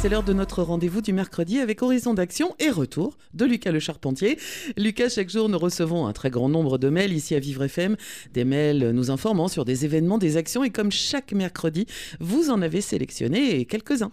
C'est l'heure de notre rendez-vous du mercredi avec Horizon d'Action et retour de Lucas Le Charpentier. Lucas, chaque jour, nous recevons un très grand nombre de mails ici à Vivre FM. Des mails nous informant sur des événements, des actions et comme chaque mercredi, vous en avez sélectionné quelques-uns.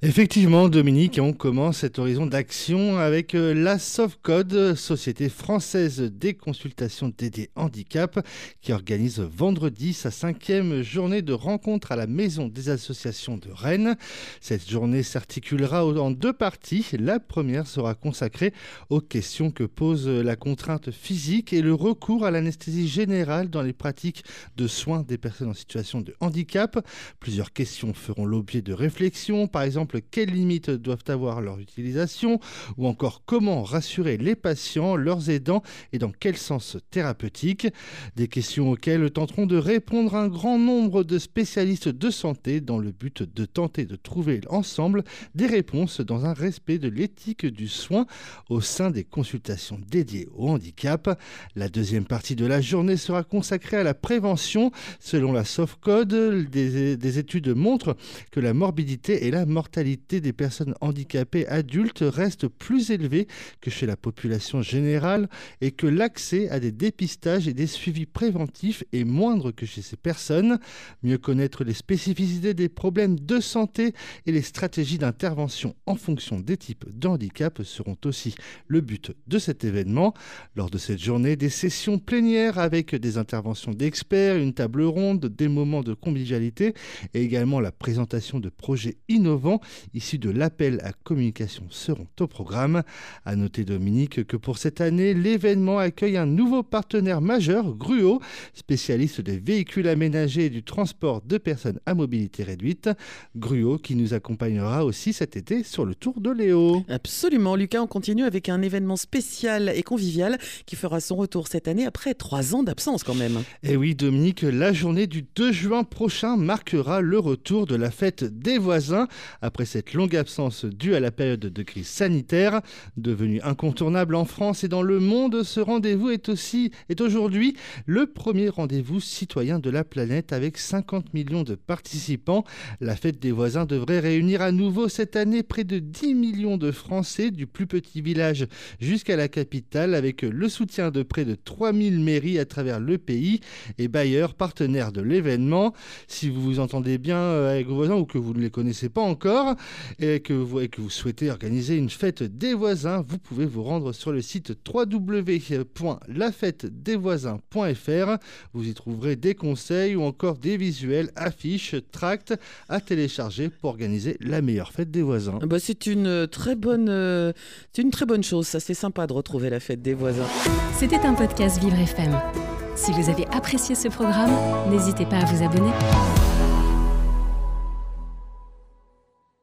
Effectivement, Dominique, on commence cet Horizon d'Action avec euh, la Softcode, Société française des consultations dédiées handicap, qui organise vendredi sa cinquième journée de rencontre à la Maison des associations de Rennes. Cette journée s'articulera en deux parties. La première sera consacrée aux questions que pose la contrainte physique et le recours à l'anesthésie générale dans les pratiques de soins des personnes en situation de handicap. Plusieurs questions feront l'objet de réflexions, par exemple quelles limites doivent avoir leur utilisation ou encore comment rassurer les patients, leurs aidants et dans quel sens thérapeutique? Des questions auxquelles tenteront de répondre un grand nombre de spécialistes de santé dans le but de tenter de trouver ensemble des réponses dans un respect de l'éthique du soin au sein des consultations dédiées au handicap. La deuxième partie de la journée sera consacrée à la prévention. Selon la Softcode, des, des études montrent que la morbidité et la mortalité des personnes handicapées adultes restent plus élevées que chez la population générale et que l'accès à des dépistages et des suivis préventifs est moindre que chez ces personnes. Mieux connaître les spécificités des problèmes de santé et les stratégies d'intervention en fonction des types de handicap seront aussi le but de cet événement. Lors de cette journée, des sessions plénières avec des interventions d'experts, une table ronde, des moments de convivialité et également la présentation de projets innovants issus de l'appel à communication seront au programme. À noter Dominique que pour cette année, l'événement accueille un nouveau partenaire majeur, Gruo, spécialiste des véhicules aménagés et du transport de personnes à mobilité réduite. Gruo qui nous accompagnera aussi cet été sur le Tour de Léo. Absolument, Lucas, on continue avec un événement spécial et convivial qui fera son retour cette année après trois ans d'absence quand même. Et eh oui, Dominique, la journée du 2 juin prochain marquera le retour de la fête des voisins après cette longue absence due à la période de crise sanitaire. Devenue incontournable en France et dans le monde, ce rendez-vous est aussi est aujourd'hui le premier rendez-vous citoyen de la planète avec 50 millions de participants. La fête des voisins devrait réunir à nouveau cette année près de 10 millions de Français du plus petit village jusqu'à la capitale avec le soutien de près de 3000 mairies à travers le pays et bailleurs partenaires de l'événement. Si vous vous entendez bien euh, avec vos voisins ou que vous ne les connaissez pas encore et que vous, et que vous souhaitez organiser une fête des voisins, vous pouvez vous rendre sur le site www.lafêtedesvoisins.fr. Vous y trouverez des conseils ou encore des visuels, affiches, tracts à télécharger pour organiser la meilleure fête des voisins. Bah, c'est une euh, très bonne, euh, c'est une très bonne chose. Ça, c'est sympa de retrouver la fête des voisins. C'était un podcast Vivre FM. Si vous avez apprécié ce programme, n'hésitez pas à vous abonner.